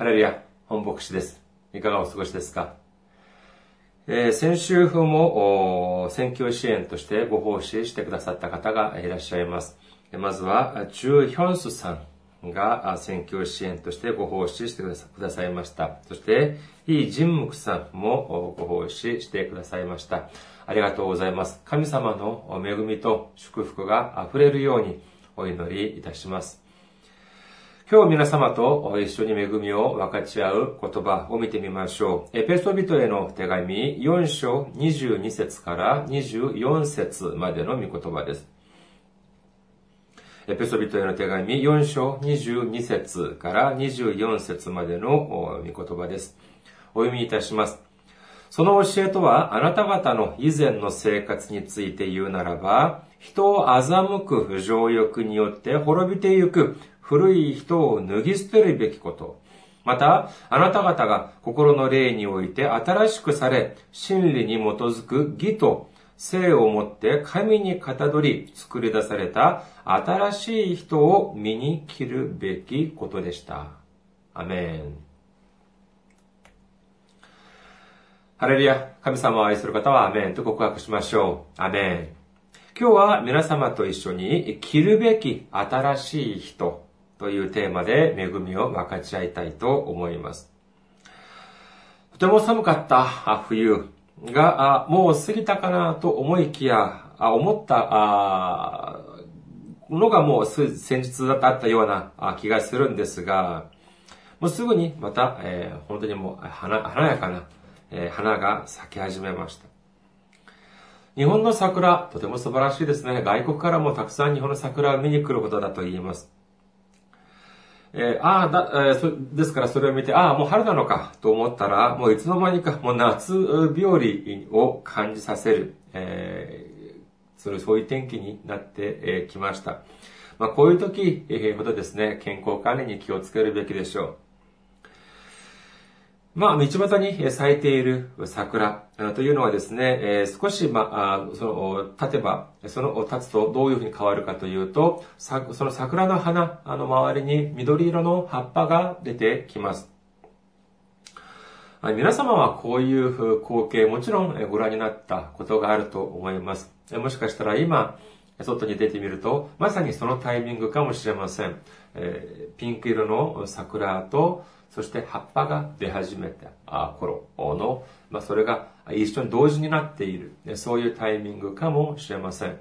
ハレルヤ、本牧師です。いかがお過ごしですか、えー、先週風も選挙支援としてご奉仕してくださった方がいらっしゃいます。まずは、チュ・ヒョンスさんが選挙支援としてご奉仕してくださいました。そして、イ・ジンムクさんもご奉仕してくださいました。ありがとうございます。神様の恵みと祝福が溢れるようにお祈りいたします。今日皆様と一緒に恵みを分かち合う言葉を見てみましょう。エペソビトへの手紙4章22節から24節までの御言葉です。エペソビトへの手紙4章22節から24節までの御言葉です。お読みいたします。その教えとは、あなた方の以前の生活について言うならば、人を欺く不条欲によって滅びてゆく古い人を脱ぎ捨てるべきこと。また、あなた方が心の霊において新しくされ、真理に基づく義と性をもって神にかたどり作り出された新しい人を身に着るべきことでした。アメン。ハレルヤ、神様を愛する方はアメンと告白しましょう。アメン。今日は皆様と一緒に着るべき新しい人というテーマで恵みを分かち合いたいと思います。とても寒かった冬がもう過ぎたかなと思いきや、思ったのがもう先日だったような気がするんですが、もうすぐにまた、えー、本当にもう華やかな、えー、花が咲き始めました。日本の桜、とても素晴らしいですね。外国からもたくさん日本の桜を見に来ることだと言います。えー、ああ、だ、えー、ですからそれを見て、ああ、もう春なのかと思ったら、もういつの間にかもう夏日和を感じさせる、えー、そそういう天気になってきました。まあ、こういう時ほどですね、健康管理に気をつけるべきでしょう。まあ、道端に咲いている桜というのはですね、少し、まあ、その、立てば、その、立つとどういうふうに変わるかというと、その桜の花の周りに緑色の葉っぱが出てきます。皆様はこういう光景、もちろんご覧になったことがあると思います。もしかしたら今、外に出てみると、まさにそのタイミングかもしれません。ピンク色の桜と、そして葉っぱが出始めた頃の、まあ、それが一緒に同時になっている、そういうタイミングかもしれません。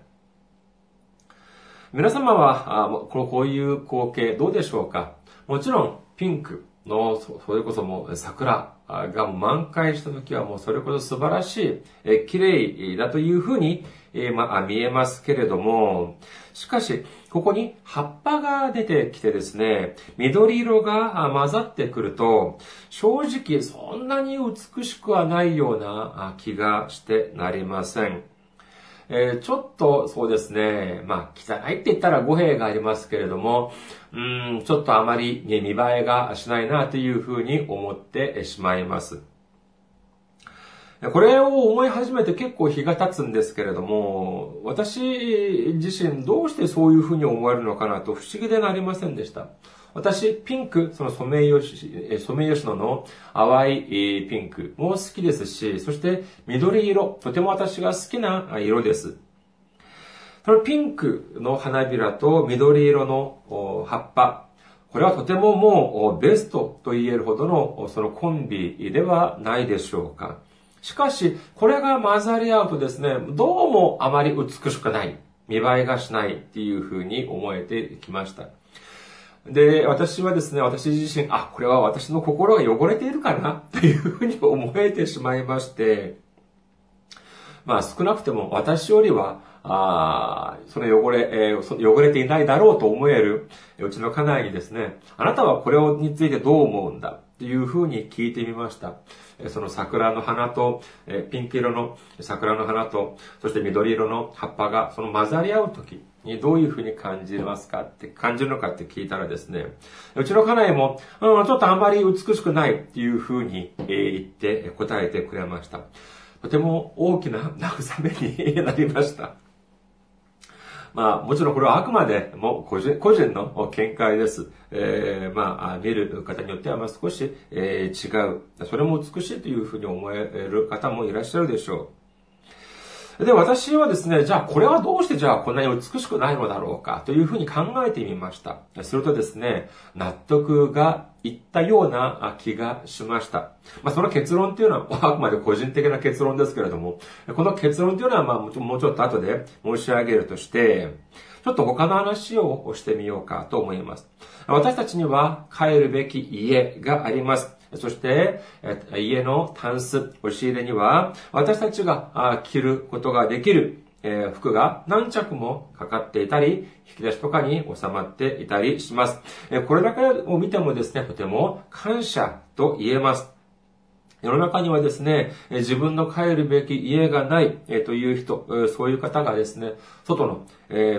皆様は、こういう光景どうでしょうか？もちろん、ピンクの、それこそもう桜が満開した時はもうそれこそ素晴らしい、綺麗だというふうに、まあ、見えますけれども、しかし、ここに葉っぱが出てきてですね、緑色が混ざってくると、正直そんなに美しくはないような気がしてなりません。えー、ちょっとそうですね、まあ、汚いって言ったら語弊がありますけれども、うん、ちょっとあまり、見栄えがしないなというふうに思ってしまいます。これを思い始めて結構日が経つんですけれども、私自身どうしてそういうふうに思えるのかなと不思議でなりませんでした。私、ピンク、そのソメイヨシ、ソメイヨシノの淡いピンクも好きですし、そして緑色、とても私が好きな色です。そのピンクの花びらと緑色の葉っぱ、これはとてももうベストと言えるほどのそのコンビではないでしょうか。しかし、これが混ざり合うとですね、どうもあまり美しくない、見栄えがしないっていうふうに思えてきました。で、私はですね、私自身、あ、これは私の心が汚れているかなというふうに思えてしまいまして、まあ少なくても私よりは、あその汚れ、えー、その汚れていないだろうと思える、うちの家内にですね、あなたはこれについてどう思うんだっていうふうに聞いてみました。その桜の花と、ピンク色の桜の花と、そして緑色の葉っぱがその混ざり合うときにどういうふうに感じますかって、感じるのかって聞いたらですね、うちの家内も、うん、ちょっとあんまり美しくないっていうふうに言って答えてくれました。とても大きな慰めに なりました。まあ、もちろんこれはあくまでも個人個人の見解です。えー、まあ、見る方によってはまあ少し、えー、違う。それも美しいというふうに思える方もいらっしゃるでしょう。で、私はですね、じゃあこれはどうしてじゃあこんなに美しくないのだろうかというふうに考えてみました。するとですね、納得がいったような気がしました。まあ、その結論っていうのは、あくまで個人的な結論ですけれども、この結論っていうのは、まあ、もうちょっと後で申し上げるとして、ちょっと他の話をしてみようかと思います。私たちには帰るべき家があります。そして、家のタンス、押し入れには、私たちが着ることができる服が何着もかかっていたり、引き出しとかに収まっていたりします。これだけを見てもですね、とても感謝と言えます。世の中にはですね、自分の帰るべき家がないという人、そういう方がですね、外の、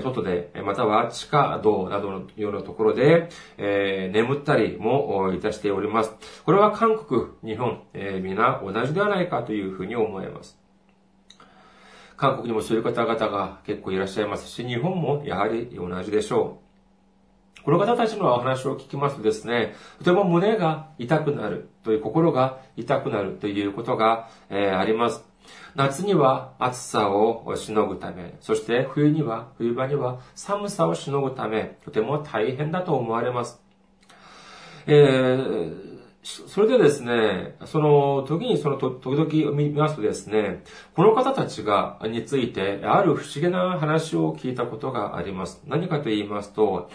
外で、または地下道などのようなところで、眠ったりもいたしております。これは韓国、日本、皆同じではないかというふうに思います。韓国にもそういう方々が結構いらっしゃいますし、日本もやはり同じでしょう。この方たちのお話を聞きますとですね、とても胸が痛くなるという心が痛くなるということが、えー、あります。夏には暑さをしのぐため、そして冬には、冬場には寒さをしのぐため、とても大変だと思われます。えー、それでですね、その時にその時々見ますとですね、この方たちが、について、ある不思議な話を聞いたことがあります。何かと言いますと、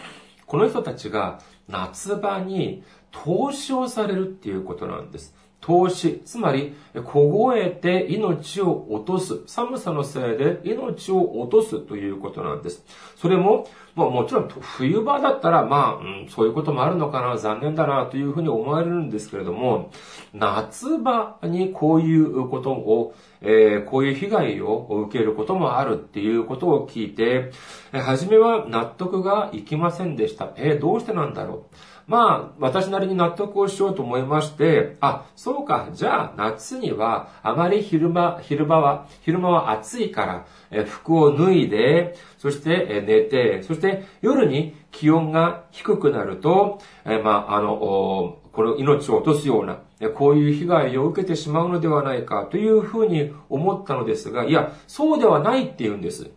この人たちが夏場に投資をされるっていうことなんです。投資、つまり、凍えて命を落とす。寒さのせいで命を落とすということなんです。それも、まあもちろん冬場だったら、まあ、うん、そういうこともあるのかな、残念だな、というふうに思われるんですけれども、夏場にこういうことを、えー、こういう被害を受けることもあるっていうことを聞いて、初めは納得がいきませんでした。えー、どうしてなんだろう。まあ、私なりに納得をしようと思いまして、あ、そうか、じゃあ夏にはあまり昼間、昼間は、昼間は暑いから、え服を脱いで、そして寝て、そして夜に気温が低くなると、えまあ、あの、この命を落とすような、こういう被害を受けてしまうのではないかというふうに思ったのですが、いや、そうではないって言うんです。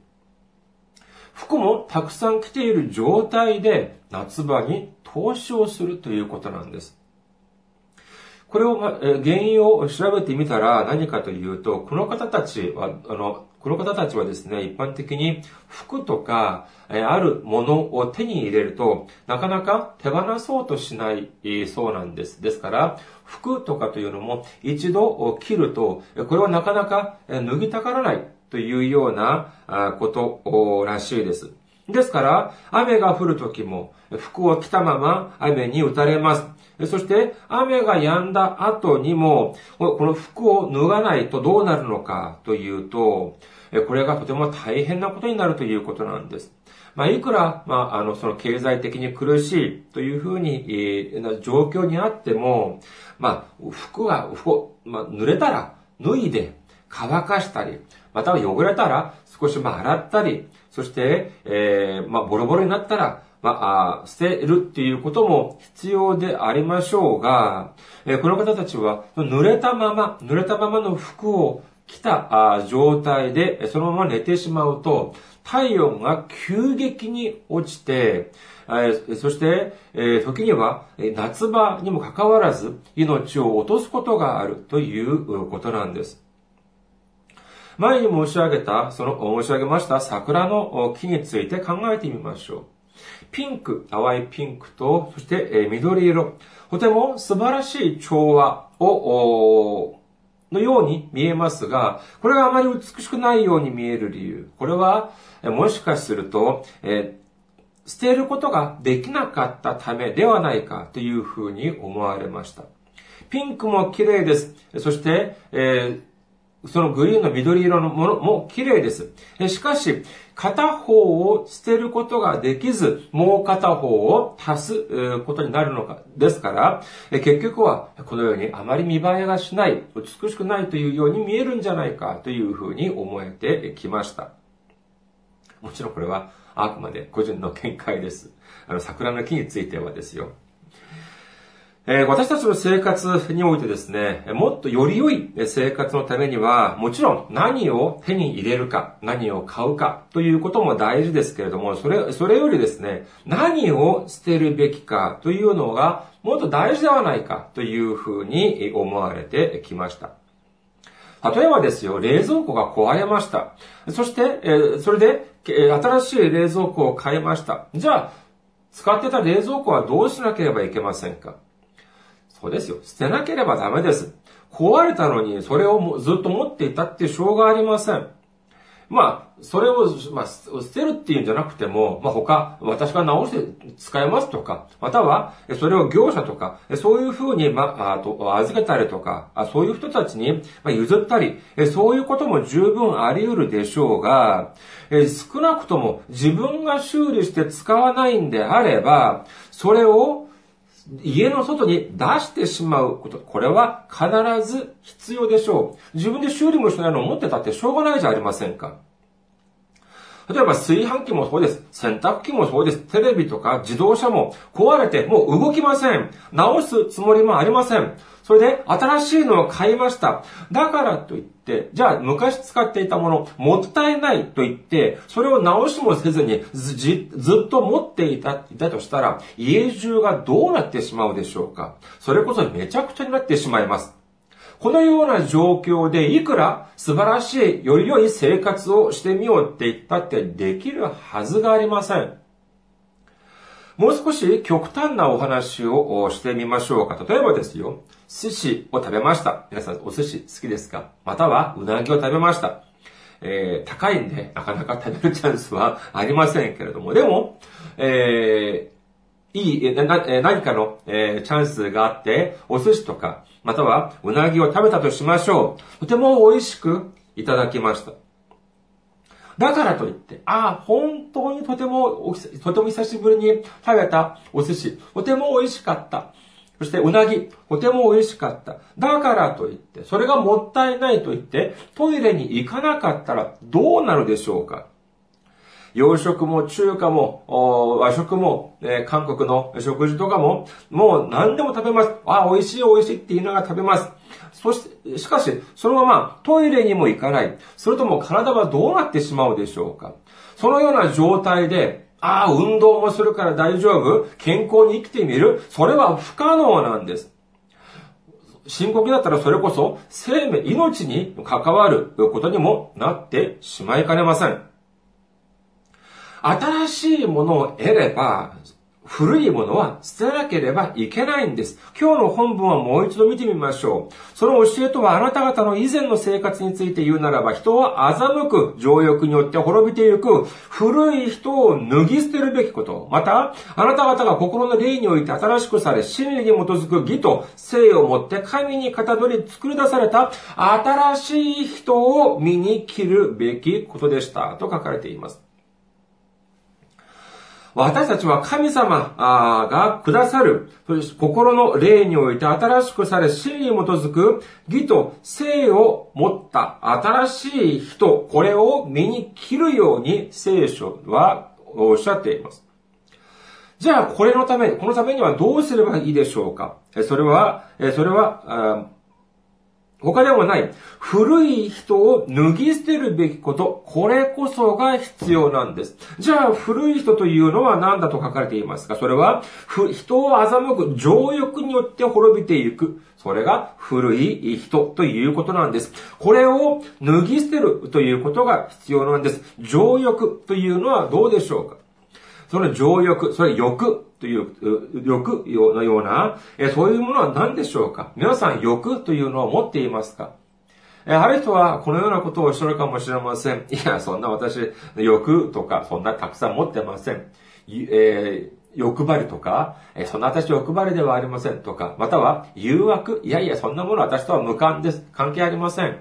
服もたくさん着ている状態で夏場に投資をするということなんです。これを、原因を調べてみたら何かというと、この方たちは、あの、この方たちはですね、一般的に服とか、あるものを手に入れると、なかなか手放そうとしないそうなんです。ですから、服とかというのも一度着ると、これはなかなか脱ぎたがらないというようなことらしいです。ですから、雨が降るときも、服を着たまま雨に打たれます。そして、雨が止んだ後にも、この服を脱がないとどうなるのかというと、これがとても大変なことになるということなんです。まあ、いくら、まあ、あの、その経済的に苦しいというふうに、えー、状況にあっても、まあ、服が、服、まあ、濡れたら脱いで乾かしたり、または汚れたら少しまあ洗ったり、そして、えー、まあボロボロになったら、まあ、捨てるっていうことも必要でありましょうが、えー、この方たちは濡れたまま、濡れたままの服を着た状態でそのまま寝てしまうと、体温が急激に落ちて、えそして、え時には夏場にもかかわらず命を落とすことがあるということなんです。前に申し上げた、その、申し上げました桜の木について考えてみましょう。ピンク、淡いピンクと、そして緑色。とても素晴らしい調和を、のように見えますが、これがあまり美しくないように見える理由。これは、もしかすると、えー、捨てることができなかったためではないかというふうに思われました。ピンクも綺麗です。そして、えーそのグリーンの緑色のものも綺麗です。しかし、片方を捨てることができず、もう片方を足すことになるのか、ですから、結局はこのようにあまり見栄えがしない、美しくないというように見えるんじゃないかというふうに思えてきました。もちろんこれはあくまで個人の見解です。あの、桜の木についてはですよ。えー、私たちの生活においてですね、もっとより良い生活のためには、もちろん何を手に入れるか、何を買うかということも大事ですけれども、それ、それよりですね、何を捨てるべきかというのがもっと大事ではないかというふうに思われてきました。例えばですよ、冷蔵庫が壊れました。そして、えー、それで、え新しい冷蔵庫を買いました。じゃあ、使ってた冷蔵庫はどうしなければいけませんか？そうですよ。捨てなければダメです。壊れたのにそれをずっと持っていたってしょうがありません。まあ、それを、まあ、捨てるっていうんじゃなくても、まあ他、私が直して使えますとか、または、それを業者とか、そういうふうに、まあ、あと、預けたりとか、そういう人たちに譲ったり、そういうことも十分あり得るでしょうが、少なくとも自分が修理して使わないんであれば、それを家の外に出してしまうこと、これは必ず必要でしょう。自分で修理もしないのを持ってたってしょうがないじゃありませんか。例えば炊飯器もそうです。洗濯機もそうです。テレビとか自動車も壊れてもう動きません。直すつもりもありません。それで新しいのを買いました。だからといって、じゃあ昔使っていたものもったいないと言って、それを直しもせずにずっと持っていたいたとしたら、家中がどうなってしまうでしょうかそれこそめちゃくちゃになってしまいます。このような状況でいくら素晴らしい、より良い生活をしてみようって言ったってできるはずがありません。もう少し極端なお話をしてみましょうか。例えばですよ、寿司を食べました。皆さんお寿司好きですか？またはうなぎを食べました。えー、高いんで、なかなか食べるチャンスはありませんけれども、でも、えー、いい、な、何かの、えー、チャンスがあって、お寿司とか、またはうなぎを食べたとしましょう。とても美味しくいただきました。だからといって、ああ、本当にとても、とても久しぶりに食べたお寿司、とても美味しかった。そして、うなぎ、とても美味しかった。だからといって、それがもったいないと言って、トイレに行かなかったらどうなるでしょうか洋食も中華も、和食も、えー、韓国の食事とかも、もう何でも食べます。あ、美味しい美味しいって言いながら食べます。そして、しかし、そのままトイレにも行かない。それとも体はどうなってしまうでしょうかそのような状態で、ああ、運動もするから大丈夫健康に生きてみるそれは不可能なんです。深刻だったらそれこそ生命、命に関わることにもなってしまいかねません。新しいものを得れば、古いものは捨てなければいけないんです。今日の本文はもう一度見てみましょう。その教えとはあなた方の以前の生活について言うならば、人は欺く情欲によって滅びていく、古い人を脱ぎ捨てるべきこと。また、あなた方が心の霊において新しくされ、真理に基づく義と性をもって神にかたどり作り出された新しい人を身に切るべきことでした。と書かれています。私たちは神様がくださる、心の霊において新しくされ、真理に基づく義と性を持った新しい人、これを身に切るように聖書はおっしゃっています。じゃあ、これのため、このためにはどうすればいいでしょうか？それは、それは、他でもない、古い人を脱ぎ捨てるべきこと、これこそが必要なんです。じゃあ、古い人というのは何だと書かれていますか？それは、人を欺く情欲によって滅びていく。それが古い人ということなんです。これを脱ぎ捨てるということが必要なんです。情欲というのはどうでしょうか？その情欲、それ欲という、欲のような、そういうものは何でしょうか皆さん欲というのを持っていますかある人はこのようなことをおっしゃるかもしれません。いや、そんな私、欲とか、そんなたくさん持ってません。えー、欲張りとか、えそんな私欲張りではありませんとか、または誘惑、いやいや、そんなもの私とは無関です。関係ありません。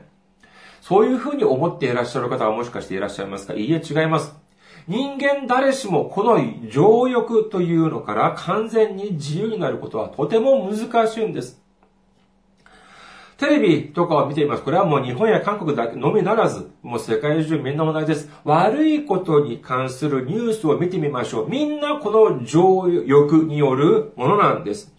そういうふうに思っていらっしゃる方はもしかしていらっしゃいますかいいえ、違います。人間誰しもこの情欲というのから完全に自由になることはとても難しいんです。テレビとかを見ています。これはもう日本や韓国だけのみならず、もう世界中みんな同じです。悪いことに関するニュースを見てみましょう。みんなこの情欲によるものなんです。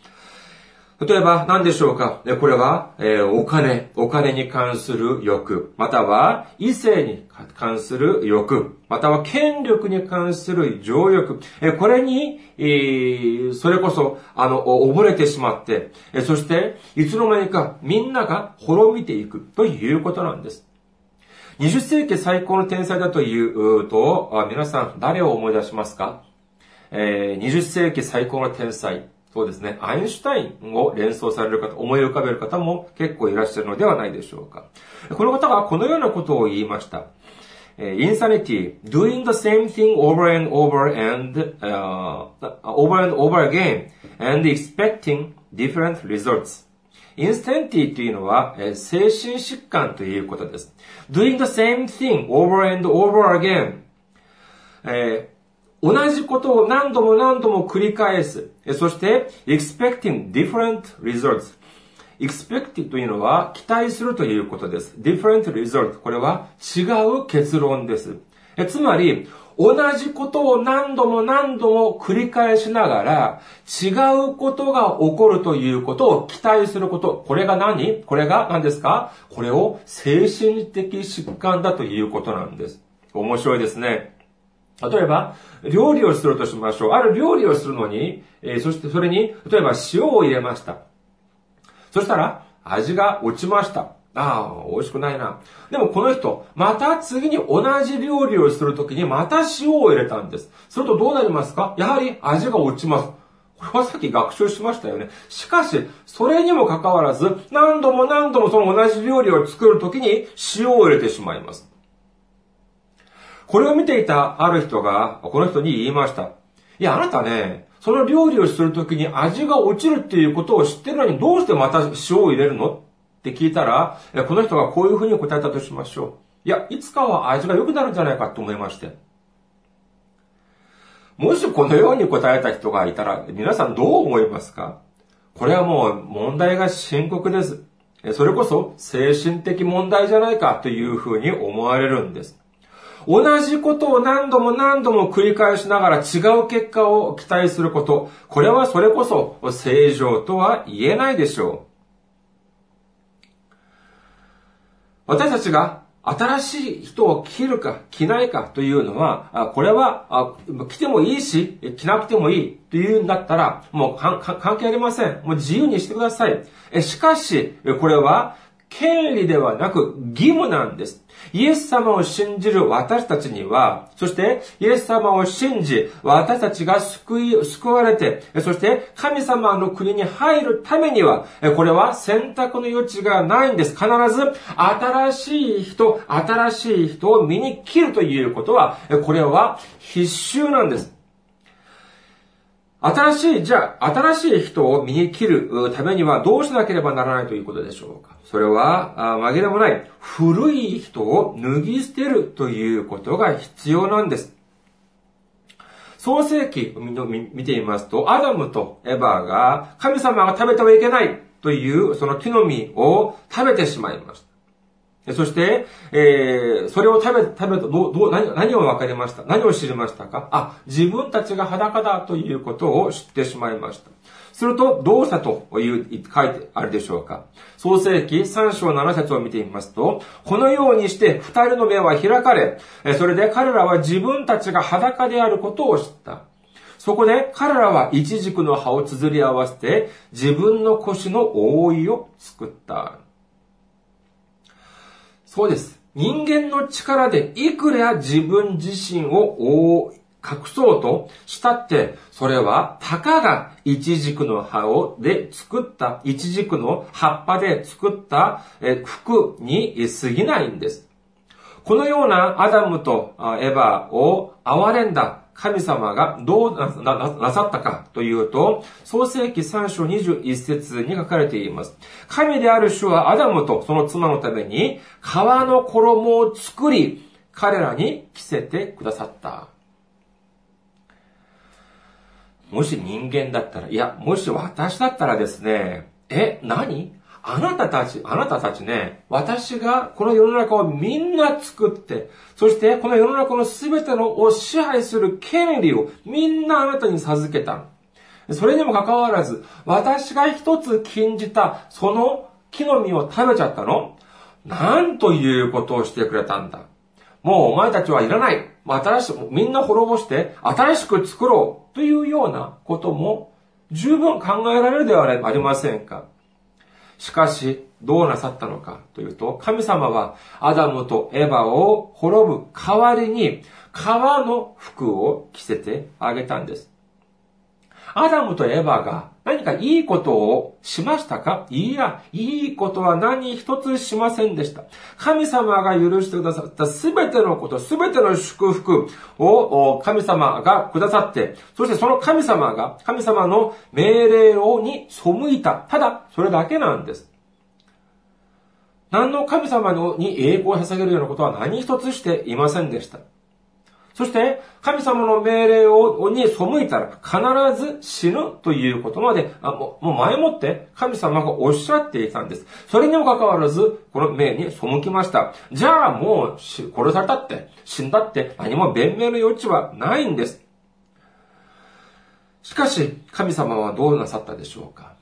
例えば何でしょうか？これは、え、お金、お金に関する欲、または異性に関する欲、または権力に関する情欲、え、これに、え、それこそ、あの、溺れてしまって、えそして、いつの間にかみんなが滅びていく。ということなんです。20世紀最高の天才だというと、皆さん誰を思い出しますか、えー、20世紀最高の天才。そうですね、アインシュタインを連想される方、思い浮かべる方も結構いらっしゃるのではないでしょうか。この方がこのようなことを言いました。insanity, doing the same thing over and over and, uh, over and over again and expecting different results. インスタンティというのは、え精神疾患ということです。doing the same thing over and over again、えー同じことを何度も何度も繰り返す。そして、expecting different results. expect というのは期待するということです。different result. これは違う結論です。つまり、同じことを何度も何度も繰り返しながら、違うことが起こるということを期待すること。これが何？これが何ですか？これを精神的疾患だということなんです。面白いですね。例えば、料理をするとしましょう。ある料理をするのに、えー、そしてそれに、例えば塩を入れました。そしたら、味が落ちました。ああ、美味しくないな。でもこの人、また次に同じ料理をするときにまた塩を入れたんです。するとどうなりますか？やはり味が落ちます。これはさっき学習しましたよね。しかし、それにもかかわらず、何度も何度もその同じ料理を作るときに塩を入れてしまいます。これを見ていたある人が、この人に言いました。いや、あなたね、その料理をするときに味が落ちるっていうことを知ってるのにどうしてまた塩を入れるの？って聞いたら、この人がこういうふうに答えたとしましょう。いや、いつかは味が良くなるんじゃないかと思いまして。もしこのように答えた人がいたら、皆さんどう思いますか？これはもう問題が深刻です。それこそ精神的問題じゃないかというふうに思われるんです。同じことを何度も何度も繰り返しながら違う結果を期待すること。これはそれこそ正常とは言えないでしょう。私たちが新しい人を着るか着ないかというのは、これは着てもいいし、着なくてもいいというんだったら、もう関係ありません。もう自由にしてください。しかし、これは権利ではなく義務なんです。イエス様を信じる私たちには、そしてイエス様を信じ、私たちが救い、救われて、そして神様の国に入るためには、これは選択の余地がないんです。必ず新しい人、新しい人を身に切るということは、これは必修なんです。新しい、じゃあ、新しい人を身に切るためにはどうしなければならないということでしょうか？それは、紛れもない、古い人を脱ぎ捨てるということが必要なんです。創世記を見てみますと、アダムとエバーが神様が食べてはいけないというその木の実を食べてしまいました。そして、えー、それを食べ、食べた、どう、どう、何、何を分かりました？何を知りましたか？あ、自分たちが裸だということを知ってしまいました。すると、どうしたという、書いてあるでしょうか？創世記3章7節を見てみますと、このようにして二人の目は開かれ、それで彼らは自分たちが裸であることを知った。そこで彼らはイチジクの葉を綴り合わせて自分の腰の覆いを作った。そうです。人間の力でいくら自分自身を隠そうとしたって、それは、たかが一軸の葉をで作った、一軸の葉っぱで作った服に過ぎないんです。このようなアダムとエヴァを憐れんだ神様がどうなさったかというと、創世記3章21節に書かれています。神である主はアダムとその妻のために皮の衣を作り、彼らに着せてくださった。もし人間だったら、いや、もし私だったらですね、え、何？あなたたち、あなたたちね、私がこの世の中をみんな作って、そしてこの世の中の全てのを支配する権利をみんなあなたに授けた。それにもかかわらず、私が一つ禁じたその木の実を食べちゃったのなんということをしてくれたんだ。もうお前たちはいらない。新しく、みんな滅ぼして新しく作ろうというようなことも十分考えられるではありませんか。しかし、どうなさったのかというと、神様はアダムとエヴァを滅ぶ代わりに、革の服を着せてあげたんです。アダムとエヴァが何かいいことをしましたか？いや、いいことは何一つしませんでした。神様が許してくださったすべてのこと、すべての祝福を神様がくださって、そしてその神様が神様の命令をに背いた。ただ、それだけなんです。何の神様に栄光を捧げるようなことは何一つしていませんでした。そして、神様の命令を、に背いたら必ず死ぬということまで、あもう前もって神様がおっしゃっていたんです。それにもかかわらず、この命に背きました。じゃあもう殺されたって、死んだって何も弁明の余地はないんです。しかし、神様はどうなさったでしょうか？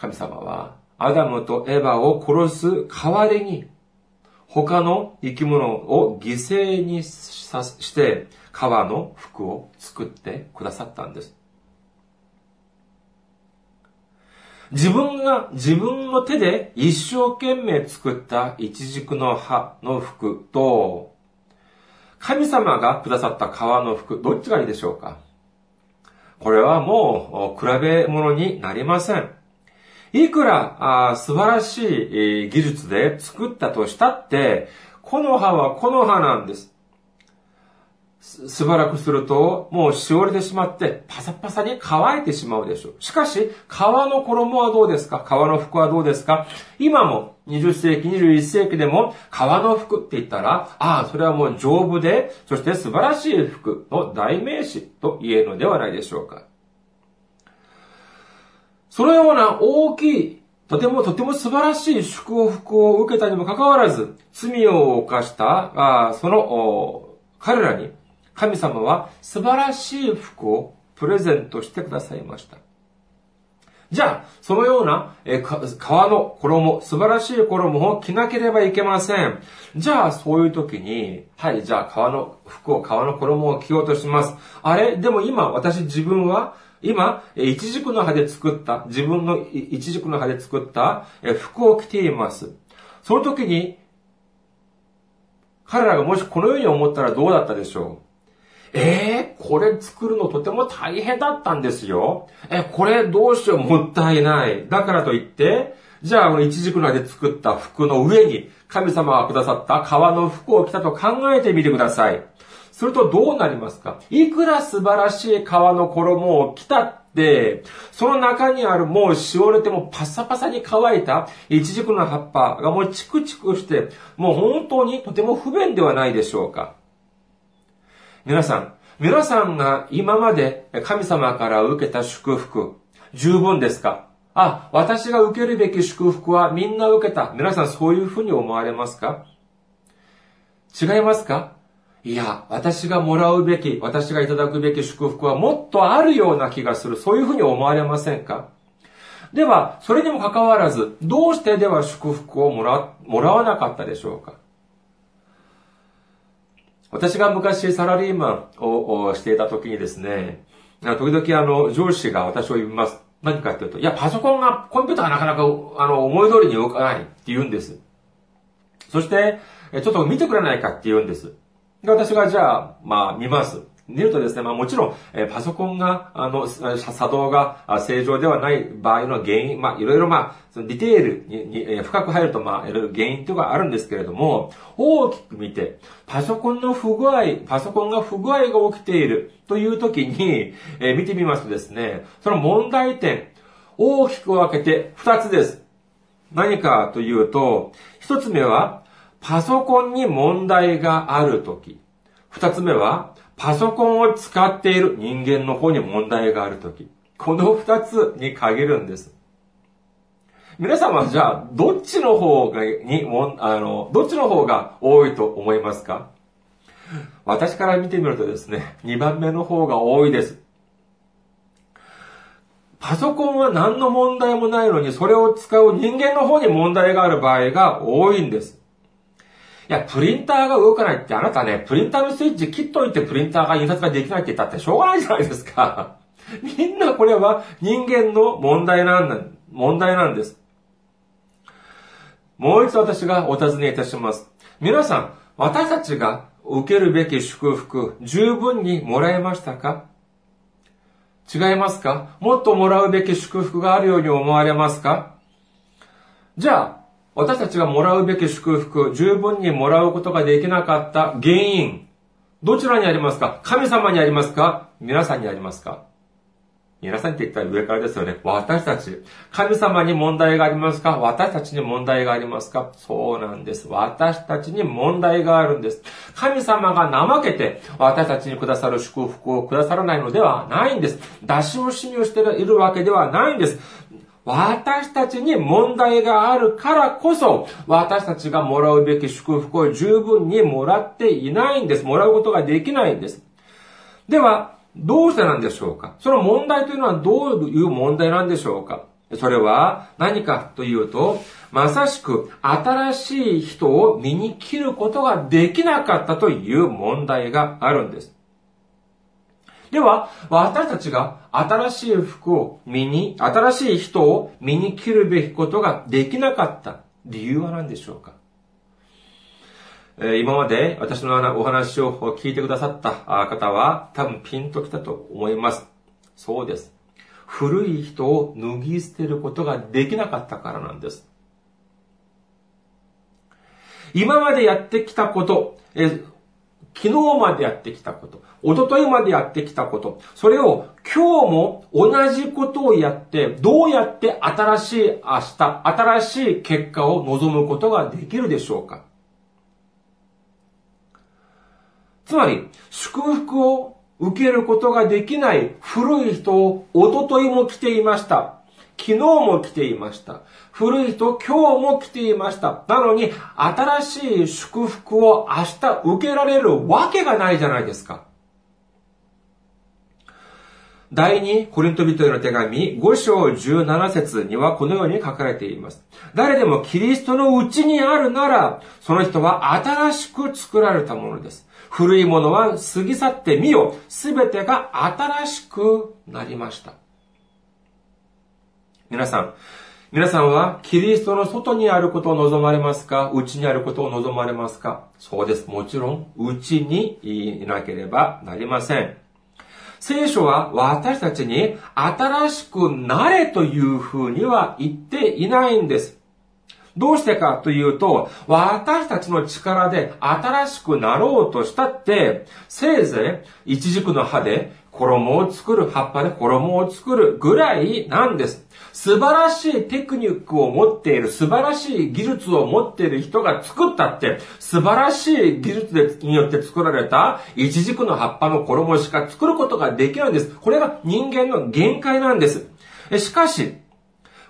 神様は、アダムとエヴァを殺す代わりに、他の生き物を犠牲にさして、革の服を作ってくださったんです。自分が自分の手で一生懸命作った一軸の葉の服と、神様がくださった革の服、どっちがいいでしょうか？これはもう比べ物になりません。いくらあ素晴らしい技術で作ったとしたって、この葉はこの葉なんです。しばらくすると、もうしおれてしまって、パサパサに乾いてしまうでしょう。しかし、革の衣はどうですか？革の服はどうですか？今も、20世紀、21世紀でも、革の服って言ったら、ああ、それはもう丈夫で、そして素晴らしい服の代名詞と言えるのではないでしょうか。そのような大きい、とてもとても素晴らしい祝福を受けたにもかかわらず、罪を犯した、あその、彼らに神様は素晴らしい服をプレゼントしてくださいました。じゃあ、そのような、え革の衣、素晴らしい衣を着なければいけません。じゃあ、そういう時に、はい、じゃあ、革の服を、革の衣を着ようとします。あれ？でも今、私自分は、今、一軸の葉で作った、自分の一軸の葉で作った服を着ています。その時に、彼らがもしこのように思ったらどうだったでしょう？えー、これ作るのとても大変だったんですよ。え、これどうしよう？もったいない。だからといって、じゃあ、この一軸の葉で作った服の上に、神様がくださった革の服を着たと考えてみてください。するとどうなりますか？いくら素晴らしい革の衣を着たって、その中にあるもうしおれてもパサパサに乾いた一軸の葉っぱがもうチクチクして、もう本当にとても不便ではないでしょうか。皆さん、皆さんが今まで神様から受けた祝福、十分ですか？あ、私が受けるべき祝福はみんな受けた。皆さんそういうふうに思われますか？違いますか？いや、私がもらうべき、私がいただくべき祝福はもっとあるような気がする。そういうふうに思われませんか？では、それにもかかわらず、どうしてでは祝福をもら、もらわなかったでしょうか？私が昔サラリーマンをしていた時にですね、時々あの、上司が私を呼びます。何かっていうと、いや、パソコンが、コンピューターがなかなか、あの、思い通りに動かないって言うんです。そして、ちょっと見てくれないかって言うんです。私がじゃあ、まあ、見ます。見るとですね、まあもちろん、えパソコンが、あの、作動が正常ではない場合の原因、まあいろいろまあ、そのディテールにに、え深く入るとまあ、いろいろ原因というのがあるんですけれども、大きく見て、パソコンの不具合、パソコンが不具合が起きているという時に、え見てみますとですね、その問題点、大きく分けて2つです。何かというと、1つ目は、パソコンに問題がある時。2つ目は、パソコンを使っている人間の方に問題があるとき、この二つに限るんです。皆さんはじゃあ、どっちの方が、に、もあの、どっちの方が多いと思いますか？私から見てみるとですね、2番目の方が多いです。パソコンは何の問題もないのに、それを使う人間の方に問題がある場合が多いんです。いや、プリンターが動かないってあなたね、プリンターのスイッチ切っといてプリンターが印刷ができないって言ったってしょうがないじゃないですか。みんなこれは人間の問題なんだ、問題なんです。もう一度私がお尋ねいたします。皆さん、私たちが受けるべき祝福、十分にもらえましたか？違いますか？もっともらうべき祝福があるように思われますか？じゃあ、私たちがもらうべき祝福、十分にもらうことができなかった原因、どちらにありますか？神様にありますか？皆さんにありますか？皆さんって言ったら上からですよね。私たち。神様に問題がありますか？私たちに問題がありますか？そうなんです。私たちに問題があるんです。神様が怠けて私たちにくださる祝福をくださらないのではないんです。出し惜しみをしているわけではないんです。私たちに問題があるからこそ、私たちがもらうべき祝福を十分にもらっていないんです。もらうことができないんです。では、どうしてなんでしょうか？その問題というのはどういう問題なんでしょうか？それは何かというと、まさしく新しい人を身に切ることができなかったという問題があるんです。では、私たちが新しい服を身に、新しい人を身に切るべきことができなかった理由は何でしょうか？今まで私のお話を聞いてくださった方は多分ピンときたと思います。そうです。古い人を脱ぎ捨てることができなかったからなんです。今までやってきたこと、え昨日までやってきたこと、一昨日までやってきたこと、それを今日も同じことをやって、どうやって新しい明日、新しい結果を望むことができるでしょうかつまり、祝福を受けることができない古い人をおとといも来ていました。昨日も来ていました。古い人今日も来ていました。なのに、新しい祝福を明日受けられるわけがないじゃないですか。第二コリント人への手紙5章17節にはこのように書かれています。誰でもキリストのうちにあるなら、その人は新しく作られたものです。古いものは過ぎ去ってみよ。すべてが新しくなりました。皆さん、皆さんはキリストの外にあることを望まれますか？内にあることを望まれますか？そうです。もちろん、内にいなければなりません。聖書は私たちに新しくなれというふうには言っていないんです。どうしてかというと、私たちの力で新しくなろうとしたって、せいぜい、一軸の葉で衣を作る、葉っぱで衣を作るぐらいなんです。素晴らしいテクニックを持っている、素晴らしい技術を持っている人が作ったって、素晴らしい技術によって作られた一軸の葉っぱの衣しか作ることができないんです。これが人間の限界なんです。しかし、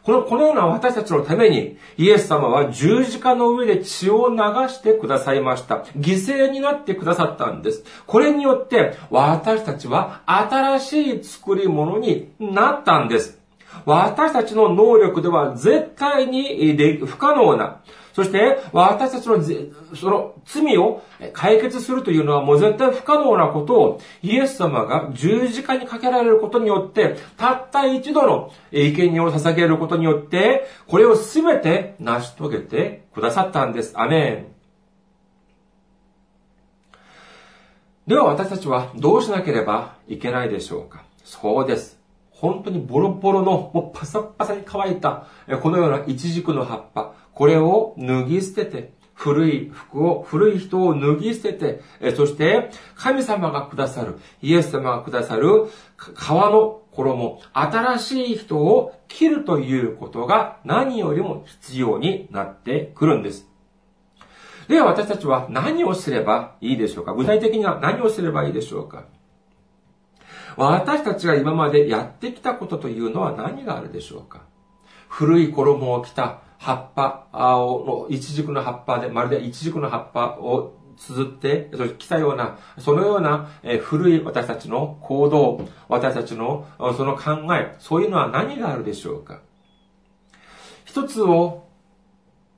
この、このような私たちのために、イエス様は十字架の上で血を流してくださいました。犠牲になってくださったんです。これによって、私たちは新しい作り物になったんです。私たちの能力では絶対に不可能な、そして、私たちの、その罪を解決するというのはもう絶対不可能なことを、イエス様が十字架にかけられることによって、たった一度の生贄を捧げることによって、これをすべて成し遂げてくださったんです。アメン。では私たちはどうしなければいけないでしょうかそうです。本当にボロボロの、もうパサパサに乾いた、このようなイチジクの葉っぱ、これを脱ぎ捨てて、古い服を、古い人を脱ぎ捨てて、そして神様がくださる、イエス様がくださる皮の衣、新しい人を切るということが何よりも必要になってくるんです。では私たちは何をすればいいでしょうか？具体的には何をすればいいでしょうか？私たちが今までやってきたことというのは何があるでしょうか？古い衣を着た葉っぱを、イチジクの葉っぱで、まるでイチジクの葉っぱを綴って、そして来たような、そのような、古い私たちの行動、私たちのその考え、そういうのは何があるでしょうか？一つを、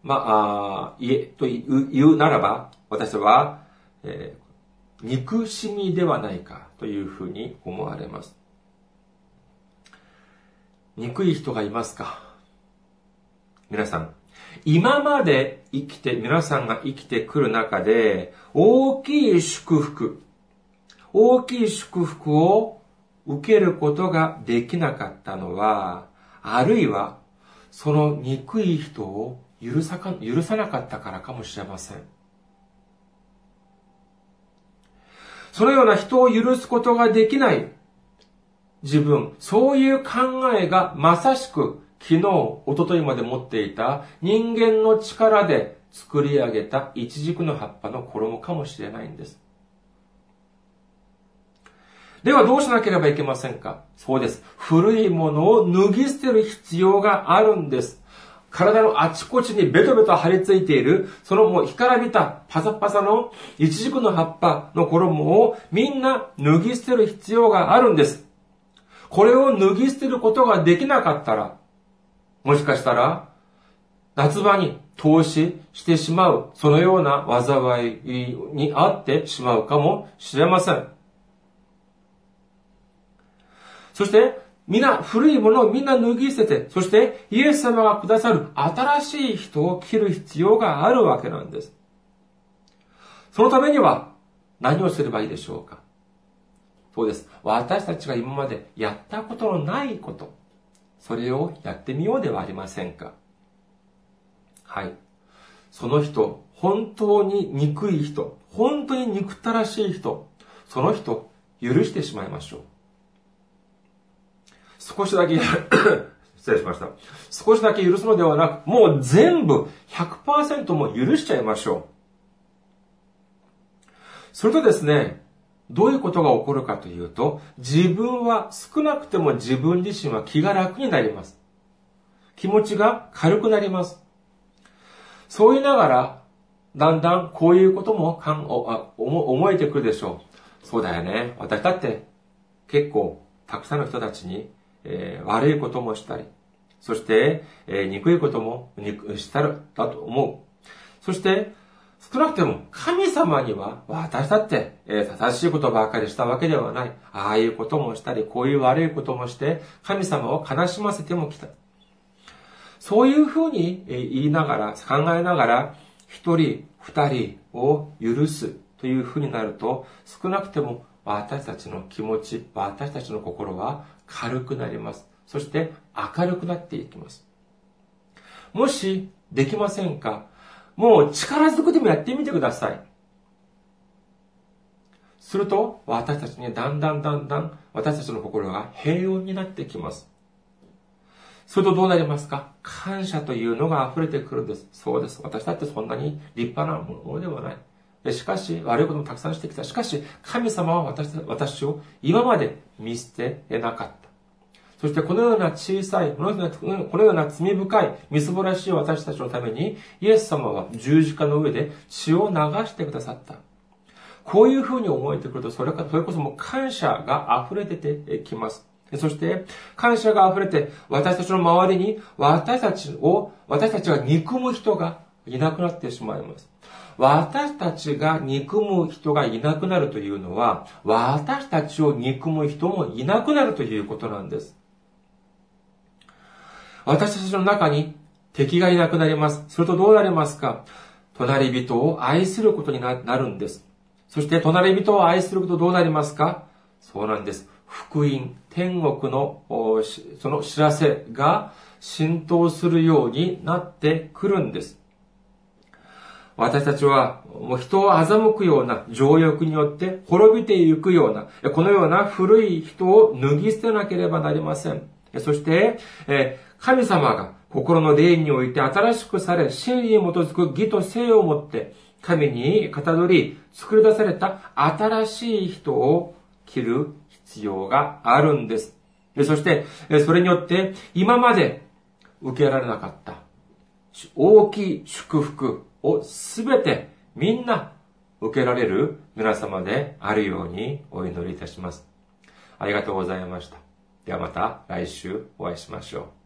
まあ、言え、と言うならば、私は、え、憎しみではないかというふうに思われます。憎い人がいますか？皆さん、今まで生きて、皆さんが生きてくる中で、大きい祝福、大きい祝福を受けることができなかったのは、あるいは、その憎い人を許さか許さなかったからかもしれません。そのような人を許すことができない自分、そういう考えがまさしく昨日、一昨日まで持っていた人間の力で作り上げた一軸の葉っぱの衣かもしれないんです。ではどうしなければいけませんか？そうです。古いものを脱ぎ捨てる必要があるんです。体のあちこちにベトベト張り付いている、そのもう干からびたパサパサの一軸の葉っぱの衣をみんな脱ぎ捨てる必要があるんです。これを脱ぎ捨てることができなかったら、もしかしたら、夏場に投資してしまう、そのような災いにあってしまうかもしれません。そして、皆、古いものをみんな脱ぎ捨てて、そしてイエス様がくださる新しい人を切る必要があるわけなんです。そのためには何をすればいいでしょうか？そうです。私たちが今までやったことのないこと。それをやってみようではありませんか？はい。その人、本当に憎い人、本当に憎たらしい人、その人、許してしまいましょう。少しだけ 失礼しました。少しだけ許すのではなく、もう全部100%も許しちゃいましょう。それとですね、どういうことが起こるかというと、自分は少なくても自分自身は気が楽になります。気持ちが軽くなります。そう言いながら、だんだんこういうこともかんお思えてくるでしょう。そうだよね。私だって結構たくさんの人たちに、えー、悪いこともしたり、そして、えー、憎いこともしたるだと思う。そして、少なくても神様には私だって、え正しいことばかりしたわけではない。ああいうこともしたり、こういう悪いこともして神様を悲しませてもきた。そういうふうに言いながら、考えながら、一人、二人を許すというふうになると、少なくても私たちの気持ち、私たちの心は軽くなります。そして明るくなっていきます。もしできませんか？もう力ずくでもやってみてください。すると、私たちにだんだんだんだん私たちの心が平穏になってきます。するとどうなりますか？感謝というのが溢れてくるんです。そうです。私だってそんなに立派なものではない。しかし、悪いこともたくさんしてきた。しかし、神様は私私を今まで見捨てなかった。そしてこのような小さい、このような罪深い、みすぼらしい私たちのために、イエス様は十字架の上で血を流してくださった。こういうふうに思えてくると、それか、それこそもう感謝が溢れててきます。そして、感謝が溢れて、私たちの周りに、私たちを、私たちが憎む人がいなくなってしまいます。私たちが憎む人がいなくなるというのは、私たちを憎む人もいなくなるということなんです。私たちの中に敵がいなくなります。するとどうなりますか？隣人を愛することになるんです。そして隣人を愛することどうなりますか？そうなんです。福音、天国のその知らせが浸透するようになってくるんです。私たちはもう人を欺くような情欲によって滅びていくような、このような古い人を脱ぎ捨てなければなりません。そして、神様が心の霊において新しくされ、真理に基づく義と性をもって、神にかたどり、作り出された新しい人を切る必要があるんです。そして、それによって、今まで受けられなかった大きい祝福をすべてみんな受けられる皆様であるようにお祈りいたします。ありがとうございました。ではまた来週お会いしましょう。